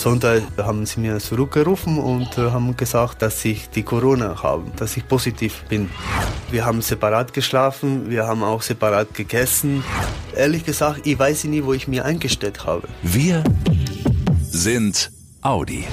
Sonntag haben sie mir zurückgerufen und äh, haben gesagt, dass ich die Corona habe, dass ich positiv bin. Wir haben separat geschlafen, wir haben auch separat gegessen. Ehrlich gesagt, ich weiß nicht, wo ich mir eingestellt habe. Wir sind Audi.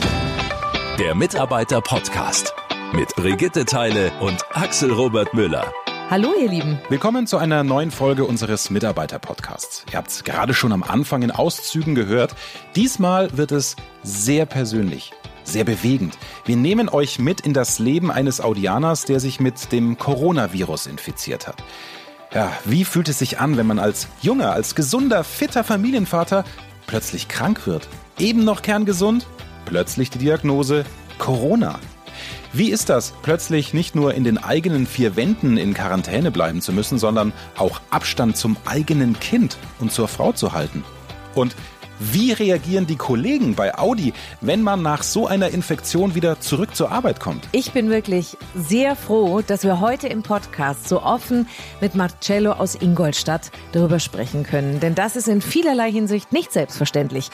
Der Mitarbeiter-Podcast mit Brigitte Teile und Axel Robert Müller. Hallo ihr Lieben. Willkommen zu einer neuen Folge unseres Mitarbeiter-Podcasts. Ihr habt es gerade schon am Anfang in Auszügen gehört. Diesmal wird es sehr persönlich, sehr bewegend. Wir nehmen euch mit in das Leben eines Audianers, der sich mit dem Coronavirus infiziert hat. Ja, wie fühlt es sich an, wenn man als junger, als gesunder, fitter Familienvater plötzlich krank wird? Eben noch kerngesund? Plötzlich die Diagnose Corona. Wie ist das, plötzlich nicht nur in den eigenen vier Wänden in Quarantäne bleiben zu müssen, sondern auch Abstand zum eigenen Kind und zur Frau zu halten? Und wie reagieren die Kollegen bei Audi, wenn man nach so einer Infektion wieder zurück zur Arbeit kommt? Ich bin wirklich sehr froh, dass wir heute im Podcast so offen mit Marcello aus Ingolstadt darüber sprechen können. Denn das ist in vielerlei Hinsicht nicht selbstverständlich.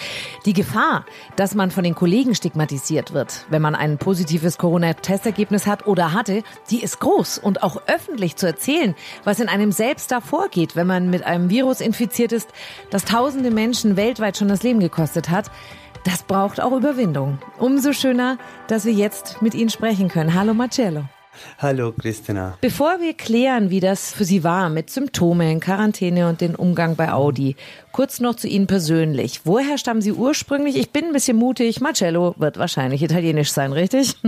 Die Gefahr, dass man von den Kollegen stigmatisiert wird, wenn man ein positives Corona-Testergebnis hat oder hatte, die ist groß. Und auch öffentlich zu erzählen, was in einem selbst da vorgeht, wenn man mit einem Virus infiziert ist, das tausende Menschen weltweit schon das Leben gekostet hat, das braucht auch Überwindung. Umso schöner, dass wir jetzt mit Ihnen sprechen können. Hallo Marcello. Hallo Christina. Bevor wir klären, wie das für Sie war mit Symptomen, Quarantäne und den Umgang bei Audi, kurz noch zu Ihnen persönlich. Woher stammen Sie ursprünglich? Ich bin ein bisschen mutig. Marcello wird wahrscheinlich italienisch sein, richtig?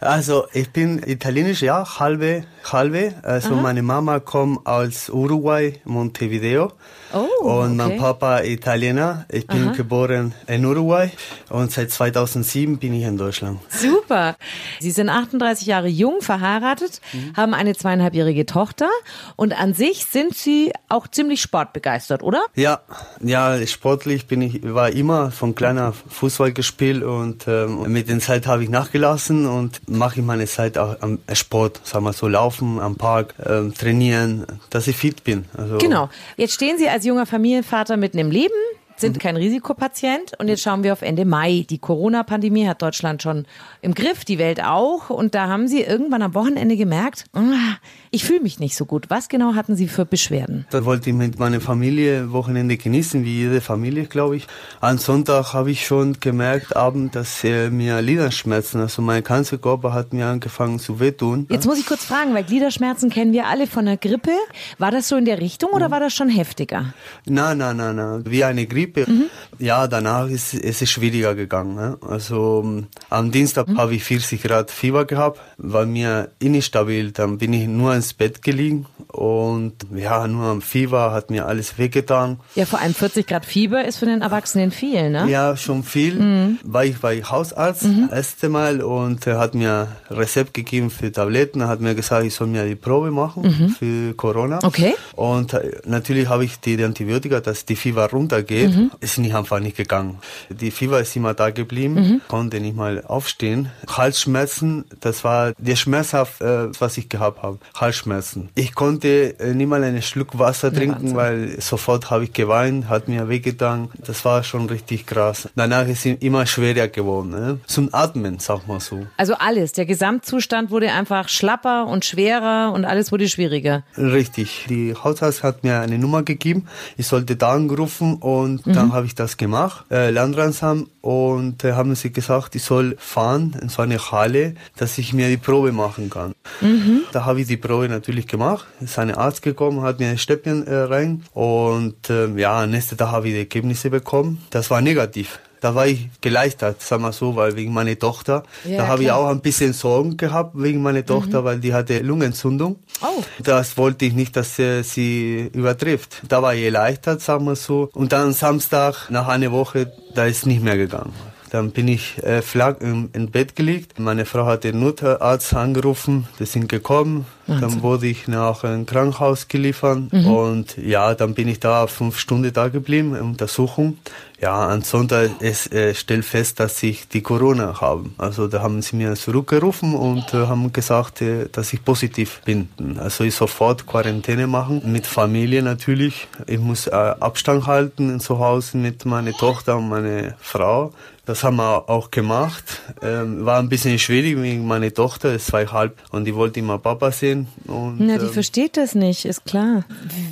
Also ich bin italienisch, ja, halbe, halbe. Also Aha. meine Mama kommt aus Uruguay, Montevideo. Oh, und mein Papa Italiener. Ich bin Aha. geboren in Uruguay und seit 2007 bin ich in Deutschland. Super. Sie sind 38 Jahre jung, verheiratet, mhm. haben eine zweieinhalbjährige Tochter und an sich sind Sie auch ziemlich sportbegeistert, oder? Ja, ja, sportlich bin ich, war immer von kleiner Fußball gespielt und ähm, mit der Zeit habe ich nachgelassen und mache ich meine Zeit auch am Sport, sagen wir so, laufen am Park, ähm, trainieren, dass ich fit bin. Also genau. Jetzt stehen Sie als junger Familienvater mitten im Leben, sind mhm. kein Risikopatient und jetzt schauen wir auf Ende Mai. Die Corona-Pandemie hat Deutschland schon im Griff, die Welt auch. Und da haben Sie irgendwann am Wochenende gemerkt, ah, ich fühle mich nicht so gut. Was genau hatten Sie für Beschwerden? Da wollte ich mit meiner Familie Wochenende genießen, wie jede Familie, glaube ich. Am Sonntag habe ich schon gemerkt, abend, dass äh, mir Gliederschmerzen, also mein ganzer Körper hat mir angefangen zu wehtun. Jetzt muss ich kurz fragen, weil Gliederschmerzen kennen wir alle von der Grippe. War das so in der Richtung oder war das schon heftiger? Nein, nein, nein, nein. Wie eine Grippe. Mhm. Ja, danach ist, ist es schwieriger gegangen. Ne? Also am Dienstag mhm. habe ich 40 Grad Fieber gehabt, war mir instabil. Dann bin ich nur ins Bett gelegen und ja, nur am Fieber hat mir alles wehgetan. Ja, vor allem 40 Grad Fieber ist für den Erwachsenen viel, ne? Ja, schon viel. Mhm. War ich bei Hausarzt mhm. erste Mal und er hat mir Rezept gegeben für Tabletten, er hat mir gesagt, ich soll mir die Probe machen mhm. für Corona. Okay. Und äh, natürlich habe ich die Antibiotika, dass die Fieber runtergeht. Mhm. Ist nicht einfach nicht gegangen. Die Fieber ist immer da geblieben, mhm. konnte nicht mal aufstehen. Halsschmerzen, das war der schmerzhaft, äh, was ich gehabt habe. Halsschmerzen. Ich konnte äh, nicht mal einen Schluck Wasser trinken, ja, weil sofort habe ich geweint, hat mir wehgetan. Das war schon richtig krass. Danach ist es immer schwerer geworden. Ne? Zum Atmen, sag mal so. Also alles, der Gesamtzustand wurde einfach schlapper und schwerer und alles wurde schwieriger. Richtig. Die Hausarzt hat mir eine Nummer gegeben. Ich sollte da angerufen und mhm. dann habe ich das gemacht. Äh, Landratsamt und äh, haben sie gesagt, ich soll fahren in so eine Halle, dass ich mir die Probe machen kann. Mhm. Da habe ich die Probe natürlich gemacht. Ist ein Arzt gekommen, hat mir ein Stäbchen äh, rein und äh, ja, nächste Tag habe ich die Ergebnisse bekommen. Das war negativ da war ich geleichtert, sag mal so, weil wegen meiner Tochter. Ja, da habe ich auch ein bisschen Sorgen gehabt wegen meiner Tochter, mhm. weil die hatte Lungenentzündung. Oh. Das wollte ich nicht, dass sie, sie übertrifft. Da war ich erleichtert, sag mal so. Und dann Samstag, nach einer Woche, da ist nicht mehr gegangen. Dann bin ich äh, flach im, im Bett gelegt. Meine Frau hat den Notarzt angerufen, die sind gekommen. Wahnsinn. Dann wurde ich nach einem Krankenhaus geliefert mhm. und ja, dann bin ich da fünf Stunden da geblieben, Untersuchung. Ja, am Sonntag es äh, stellt fest, dass ich die Corona habe. Also da haben sie mir zurückgerufen und äh, haben gesagt, äh, dass ich positiv bin. Also ich sofort Quarantäne machen mit Familie natürlich. Ich muss äh, Abstand halten zu Hause mit meiner Tochter und meiner Frau. Das haben wir auch gemacht. Ähm, war ein bisschen schwierig wegen meiner Tochter, ist zweieinhalb und die wollte immer Papa sehen. Und, Na, die ähm, versteht das nicht, ist klar.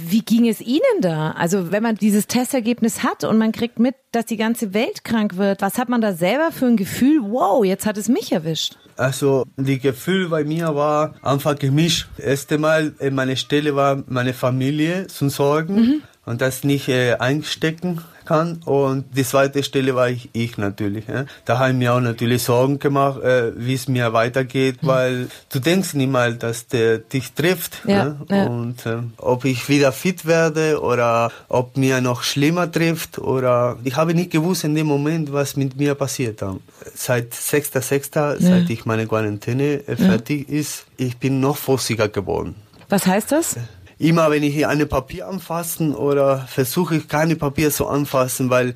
Wie ging es Ihnen da? Also wenn man dieses Testergebnis hat und man kriegt mit, dass die ganze Welt krank wird, was hat man da selber für ein Gefühl? Wow, jetzt hat es mich erwischt. Also die Gefühl bei mir war einfach gemischt. Das erste Mal äh, meine Stelle war meine Familie zu sorgen und das nicht äh, einstecken kann und die zweite Stelle war ich, ich natürlich. Ja. Da habe ich mir auch natürlich Sorgen gemacht, äh, wie es mir weitergeht, weil du denkst nicht mal, dass der dich trifft Ja, ja. und äh, ob ich wieder fit werde oder ob mir noch schlimmer trifft oder ich habe nicht gewusst in dem Moment, was mit mir passiert dann. Seit 6.6., seit ich meine Quarantäne äh, fertig ist, ich bin noch vorsichtiger geworden. Was heißt das? Immer wenn ich hier eine Papier anfassen oder versuche ich keine Papier zu anfassen, weil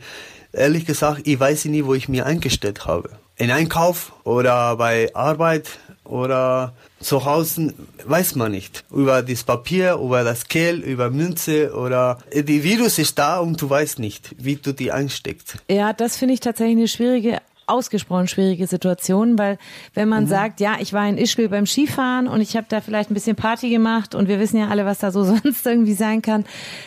ehrlich gesagt, ich weiß nie, wo ich mir eingestellt habe. In Einkauf oder bei Arbeit oder zu Hause weiß man nicht. Über das Papier, über das Geld, über Münze oder die Virus ist da und du weißt nicht, wie du die einsteckst. Ja, das finde ich tatsächlich eine schwierige ausgesprochen schwierige Situation, weil wenn man sagt, ja, ich war in Ischgl beim Skifahren und ich habe da vielleicht ein bisschen Party gemacht und wir wissen ja alle, was da so sonst irgendwie sein kann,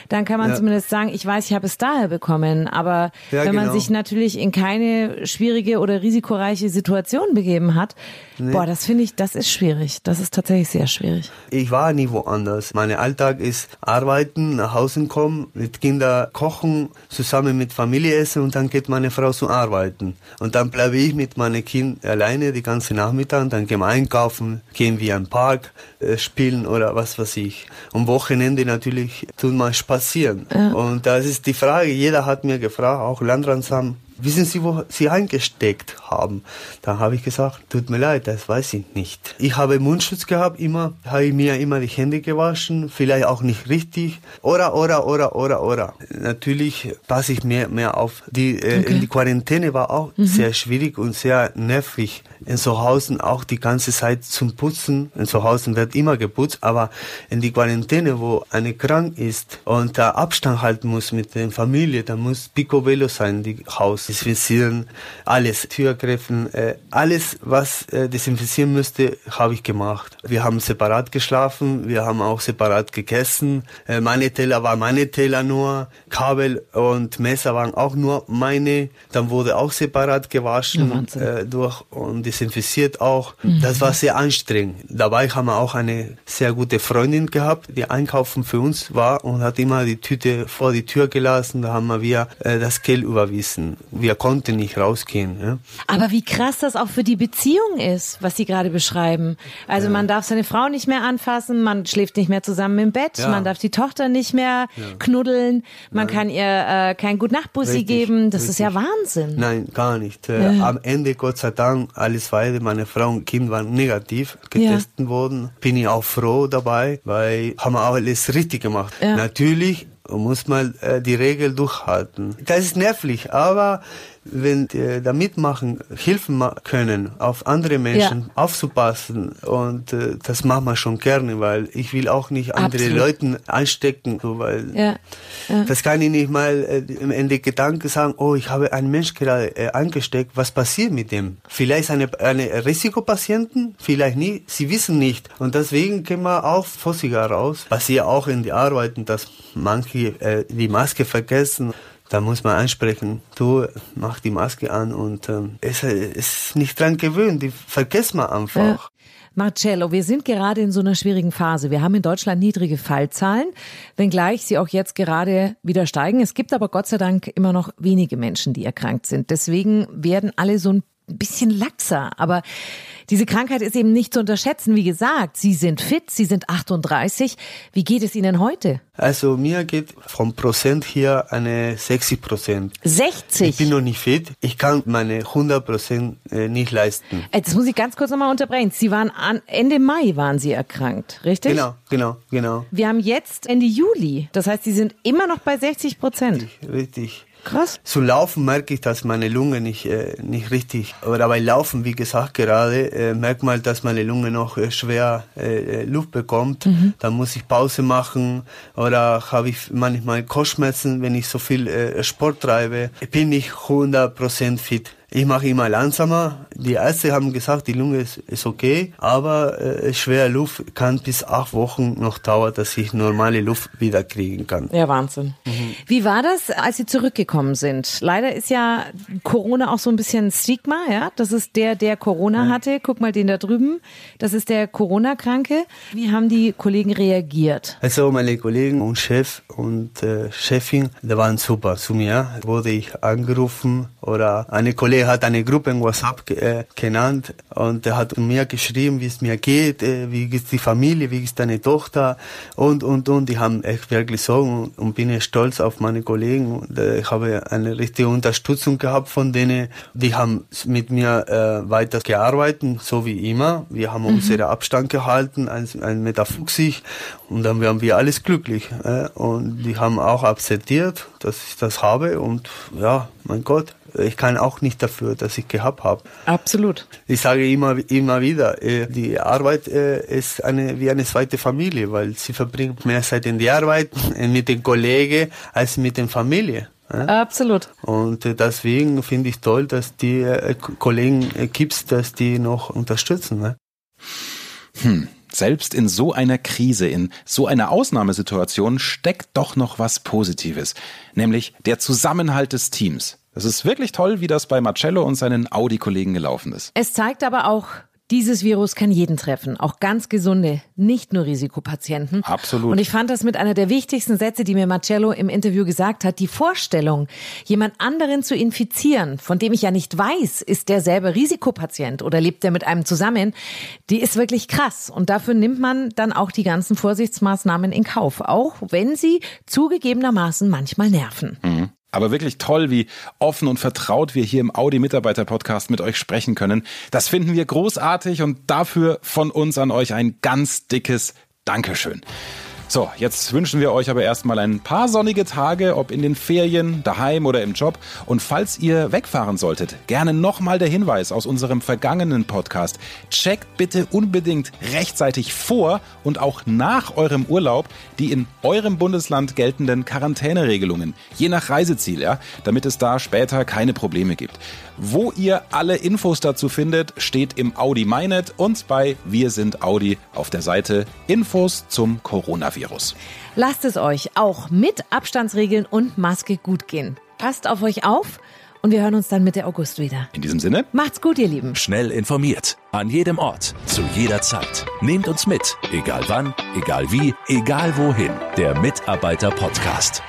dann kann man Ja. zumindest sagen, ich weiß, ich habe es daher bekommen. Aber Ja, wenn man genau. sich natürlich in keine schwierige oder risikoreiche Situation begeben hat, boah, das finde ich, das ist schwierig. Das ist tatsächlich sehr schwierig. Ich war nie woanders. Mein Alltag ist arbeiten, nach Hause kommen, mit Kindern kochen, zusammen mit Familie essen und dann geht meine Frau zu arbeiten. Und dann bleibe ich mit meinem Kind alleine die ganze Nachmittag, dann gehen wir einkaufen, gehen wir im Park, äh, spielen oder was weiß ich. Am Wochenende natürlich tun wir spazieren. Und das ist die Frage, jeder hat mir gefragt, auch Landratsamt, Wissen Sie, wo Sie eingesteckt haben? Da habe ich gesagt, tut mir leid, das weiß ich nicht. Ich habe Mundschutz gehabt, immer, habe ich mir immer die Hände gewaschen, vielleicht auch nicht richtig. Oder, oder, oder, oder, oder. Natürlich passe ich mehr, mehr auf. Die, äh, in die Quarantäne war auch sehr schwierig und sehr nervig. In zu Hause auch die ganze Zeit zum Putzen. In zu Hause wird immer geputzt, aber in die Quarantäne, wo eine krank ist und da Abstand halten muss mit der Familie, da muss Picobello sein, die Haus desinfizieren, alles, Türgriffen, äh, alles, was äh, desinfizieren müsste, habe ich gemacht. Wir haben separat geschlafen, wir haben auch separat gegessen. Äh, meine Teller waren meine Teller nur, Kabel und Messer waren auch nur meine. Dann wurde auch separat Ja, gewaschen Wahnsinn. äh, durch und desinfiziert auch. Das war sehr anstrengend. Dabei haben wir auch eine sehr gute Freundin gehabt, die einkaufen für uns war und hat immer die Tüte vor die Tür gelassen. Da haben wir äh, das Geld überwiesen. Wir konnten nicht rausgehen. Ja. Aber wie krass das auch für die Beziehung ist, was Sie gerade beschreiben. Also man darf seine Frau nicht mehr anfassen, man schläft nicht mehr zusammen im Bett, Ja. man darf die Tochter nicht mehr knuddeln, man kann ihr äh, kein Gutnachtbussi Richtig, geben. Das ist ja richtig. Wahnsinn. Nein, gar nicht. Äh, Am Ende, Gott sei Dank, alles weiter. Meine Frau und Kind waren negativ getestet worden. Bin ich auch froh dabei, weil haben wir auch alles richtig gemacht. Ja. Natürlich muss man äh, die Regel durchhalten. Das ist nervig, aber wenn die da mitmachen, helfen können, auf andere Menschen aufzupassen und äh, das machen wir schon gerne, weil ich will auch nicht andere Absolut. Leuten anstecken, so, weil Ja, ja. das kann ich nicht mal äh, im Ende Gedanken sagen, oh, ich habe einen Mensch gerade äh, angesteckt, was passiert mit dem? Vielleicht eine, eine Risikopatienten, vielleicht nicht, sie wissen nicht. Und deswegen gehen wir auch vorsichtiger raus. Passiert auch in die Arbeiten, dass manche äh, die Maske vergessen. Da muss man ansprechen, du mach die Maske an und ähm, es äh, ist nicht dran gewöhnt, die vergisst man einfach. Marcello, wir sind gerade in so einer schwierigen Phase. Wir haben in Deutschland niedrige Fallzahlen, wenngleich sie auch jetzt gerade wieder steigen. Es gibt aber Gott sei Dank immer noch wenige Menschen, die erkrankt sind. Deswegen werden alle so ein bisschen laxer. Aber diese Krankheit ist eben nicht zu unterschätzen. Wie gesagt, Sie sind fit, Sie sind 38. Wie geht es Ihnen heute? Also mir geht vom Prozent hier eine 60 Prozent. 60. Ich bin noch nicht fit. Ich kann meine 100 Prozent äh, nicht leisten. Jetzt muss ich ganz kurz nochmal unterbrechen. Sie waren an, Ende Mai waren Sie erkrankt, richtig? Genau, genau, genau. Wir haben jetzt Ende Juli. Das heißt, Sie sind immer noch bei 60 Prozent. Richtig. Krass. Zu laufen merke ich, dass meine Lunge nicht, äh, nicht richtig, oder bei Laufen, wie gesagt, gerade, äh, merkt man, dass meine Lunge noch äh, schwer äh, äh, Luft bekommt. Dann muss ich Pause machen oder habe ich manchmal Kopfschmerzen, wenn ich so viel äh, Sport treibe. Ich bin nicht 100% fit. Ich mache immer langsamer. Die Ärzte haben gesagt, die Lunge ist, ist okay, aber äh, schwere Luft kann bis acht Wochen noch dauern, dass ich normale Luft wieder kriegen kann. Ja, Wahnsinn. Mhm. Wie war das, als Sie zurückgekommen sind? Leider ist ja Corona auch so ein bisschen Stigma, ja. Das ist der, der Corona ja. hatte. Guck mal den da drüben. Das ist der Corona-Kranke. Wie haben die Kollegen reagiert? Also meine Kollegen und Chef und äh, Chefin, die waren super zu mir. Wurde ich angerufen oder eine Kollegin hat eine Gruppe in WhatsApp äh, genannt und er hat mir geschrieben, wie es mir geht, äh, wie ist die Familie, wie ist deine Tochter und und und. Die haben echt wirklich so und, und bin ich stolz auf meine Kollegen. Und, äh, ich habe eine richtige Unterstützung gehabt von denen. Die haben mit mir äh, weiter gearbeitet, so wie immer. Wir haben mhm. unseren Abstand gehalten, ein, ein Meter 50 und dann waren wir alles glücklich. Äh, und die haben auch akzeptiert, dass ich das habe und ja, mein Gott, ich kann auch nicht dafür, dass ich gehabt habe. Absolut. Ich sage immer, immer wieder, äh, die Arbeit äh, ist eine, wie eine zweite Familie, weil sie verbringt mehr Zeit in der Arbeit äh, mit den Kollegen als mit der Familie. Absolut. Und deswegen finde ich toll, dass die Kollegen gibt, dass die noch unterstützen. Ne? Hm. Selbst in so einer Krise, in so einer Ausnahmesituation steckt doch noch was Positives, nämlich der Zusammenhalt des Teams. Es ist wirklich toll, wie das bei Marcello und seinen Audi-Kollegen gelaufen ist. Es zeigt aber auch, dieses Virus kann jeden treffen, auch ganz gesunde, nicht nur Risikopatienten. Absolut. Und ich fand das mit einer der wichtigsten Sätze, die mir Marcello im Interview gesagt hat. Die Vorstellung, jemand anderen zu infizieren, von dem ich ja nicht weiß, ist der selber Risikopatient oder lebt der mit einem zusammen, die ist wirklich krass. Und dafür nimmt man dann auch die ganzen Vorsichtsmaßnahmen in Kauf, auch wenn sie zugegebenermaßen manchmal nerven. Mhm. Aber wirklich toll, wie offen und vertraut wir hier im Audi-Mitarbeiter-Podcast mit euch sprechen können. Das finden wir großartig und dafür von uns an euch ein ganz dickes Dankeschön. So, jetzt wünschen wir euch aber erstmal ein paar sonnige Tage, ob in den Ferien, daheim oder im Job. Und falls ihr wegfahren solltet, gerne nochmal der Hinweis aus unserem vergangenen Podcast. Checkt bitte unbedingt rechtzeitig vor und auch nach eurem Urlaub die in eurem Bundesland geltenden Quarantäneregelungen, je nach Reiseziel, ja, damit es da später keine Probleme gibt. Wo ihr alle Infos dazu findet, steht im Audi MyNet und bei Wir sind Audi auf der Seite Infos zum Coronavirus. Lasst es euch auch mit Abstandsregeln und Maske gut gehen. Passt auf euch auf und wir hören uns dann Mitte August wieder. In diesem Sinne, macht's gut, ihr Lieben. Schnell informiert, an jedem Ort, zu jeder Zeit. Nehmt uns mit, egal wann, egal wie, egal wohin. Der Mitarbeiter Podcast.